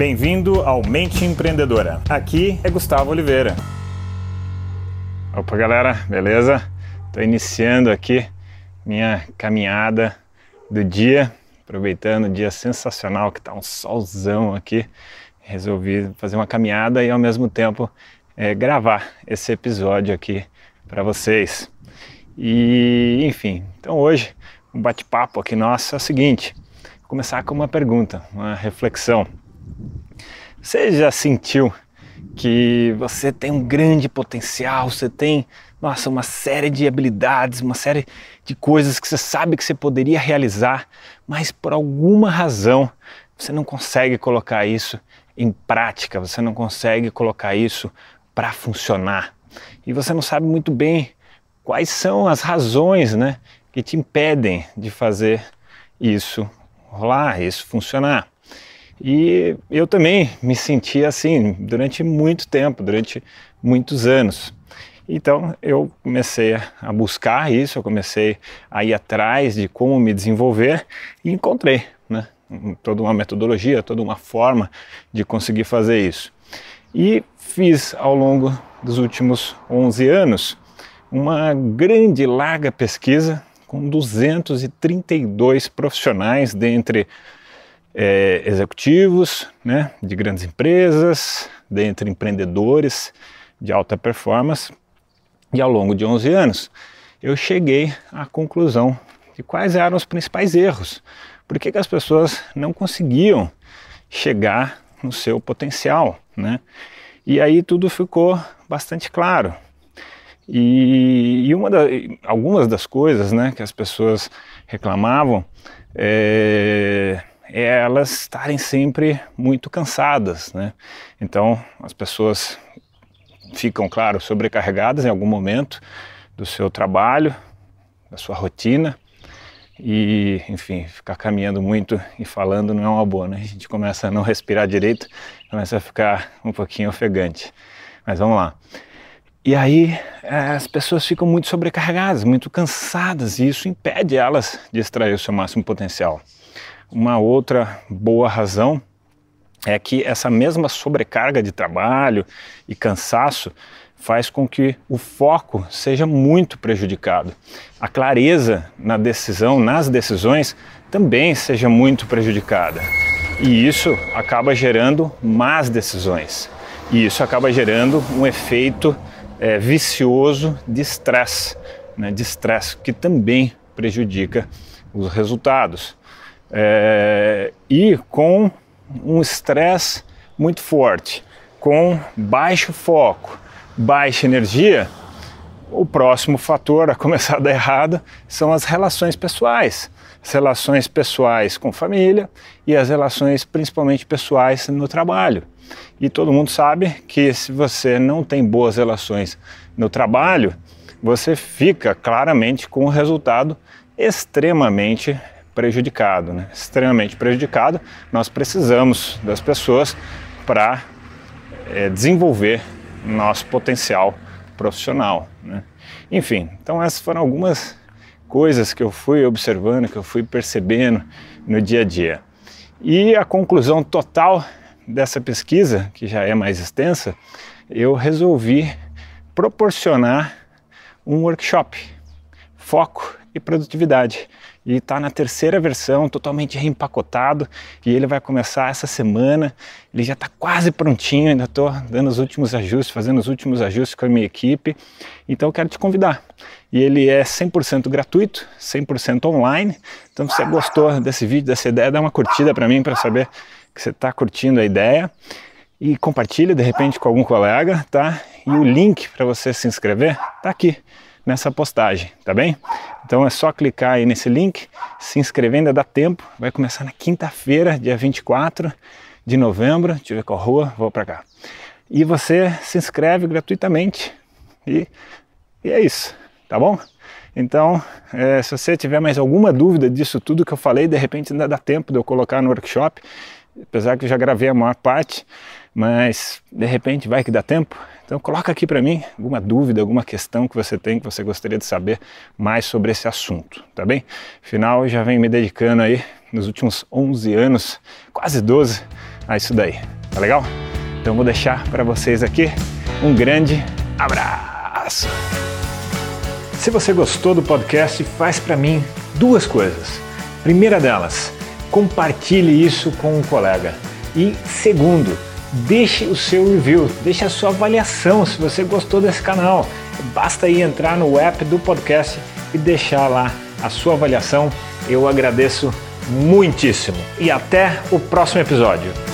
Bem-vindo ao Mente Empreendedora. Aqui é Gustavo Oliveira. Opa, galera, beleza? Estou iniciando aqui minha caminhada do dia, aproveitando o dia sensacional que está um solzão aqui. Resolvi fazer uma caminhada e ao mesmo tempo é, gravar esse episódio aqui para vocês. E enfim, então hoje um bate-papo aqui nosso é o seguinte: vou começar com uma pergunta, uma reflexão. Você já sentiu que você tem um grande potencial, você tem, nossa, uma série de habilidades, uma série de coisas que você sabe que você poderia realizar, mas por alguma razão você não consegue colocar isso em prática, você não consegue colocar isso para funcionar. E você não sabe muito bem quais são as razões, né, que te impedem de fazer isso rolar, isso funcionar. E eu também me senti assim durante muito tempo, durante muitos anos. Então eu comecei a buscar isso, eu comecei a ir atrás de como me desenvolver e encontrei né, toda uma metodologia, toda uma forma de conseguir fazer isso. E fiz ao longo dos últimos 11 anos uma grande, larga pesquisa com 232 profissionais dentre é, executivos né, de grandes empresas, dentre empreendedores de alta performance. E ao longo de 11 anos, eu cheguei à conclusão de quais eram os principais erros. Por que, que as pessoas não conseguiam chegar no seu potencial, né? E aí tudo ficou bastante claro. E, e uma da, algumas das coisas né, que as pessoas reclamavam é, é elas estarem sempre muito cansadas, né? Então as pessoas ficam, claro, sobrecarregadas em algum momento do seu trabalho, da sua rotina e, enfim, ficar caminhando muito e falando não é uma boa, né? A gente começa a não respirar direito, começa a ficar um pouquinho ofegante. Mas vamos lá. E aí as pessoas ficam muito sobrecarregadas, muito cansadas e isso impede elas de extrair o seu máximo potencial. Uma outra boa razão é que essa mesma sobrecarga de trabalho e cansaço faz com que o foco seja muito prejudicado. A clareza na decisão, nas decisões, também seja muito prejudicada. E isso acaba gerando más decisões. E isso acaba gerando um efeito é, vicioso de estresse, né, de estresse que também prejudica os resultados é, e com um estresse muito forte, com baixo foco, baixa energia, o próximo fator a começar a dar errado são as relações pessoais. As relações pessoais com família e as relações principalmente pessoais no trabalho. E todo mundo sabe que se você não tem boas relações no trabalho, você fica claramente com um resultado extremamente prejudicado, né? extremamente prejudicado. Nós precisamos das pessoas para é, desenvolver nosso potencial profissional. Né? Enfim, então essas foram algumas coisas que eu fui observando, que eu fui percebendo no dia a dia. E a conclusão total dessa pesquisa, que já é mais extensa, eu resolvi proporcionar um workshop, foco e produtividade e está na terceira versão, totalmente reempacotado, e ele vai começar essa semana. Ele já está quase prontinho, ainda estou dando os últimos ajustes, fazendo os últimos ajustes com a minha equipe. Então eu quero te convidar. E ele é 100% gratuito, 100% online. Então se você gostou desse vídeo, dessa ideia, dá uma curtida para mim para saber que você está curtindo a ideia e compartilha de repente com algum colega, tá? E o link para você se inscrever está aqui nessa postagem, tá bem? Então é só clicar aí nesse link, se inscrever, ainda dá tempo. Vai começar na quinta-feira, dia 24 de novembro. Deixa eu ver qual rua, vou para cá. E você se inscreve gratuitamente. E, e é isso, tá bom? Então, é, se você tiver mais alguma dúvida disso tudo que eu falei, de repente ainda dá tempo de eu colocar no workshop, apesar que eu já gravei a maior parte, mas de repente vai que dá tempo. Então coloca aqui para mim alguma dúvida, alguma questão que você tem que você gostaria de saber mais sobre esse assunto, tá bem? Afinal, eu já venho me dedicando aí nos últimos 11 anos, quase 12, a isso daí. Tá legal? Então vou deixar para vocês aqui um grande abraço. Se você gostou do podcast, faz para mim duas coisas. Primeira delas, compartilhe isso com um colega. E segundo, deixe o seu review, deixe a sua avaliação se você gostou desse canal. Basta aí entrar no app do podcast e deixar lá a sua avaliação. Eu agradeço muitíssimo. E até o próximo episódio.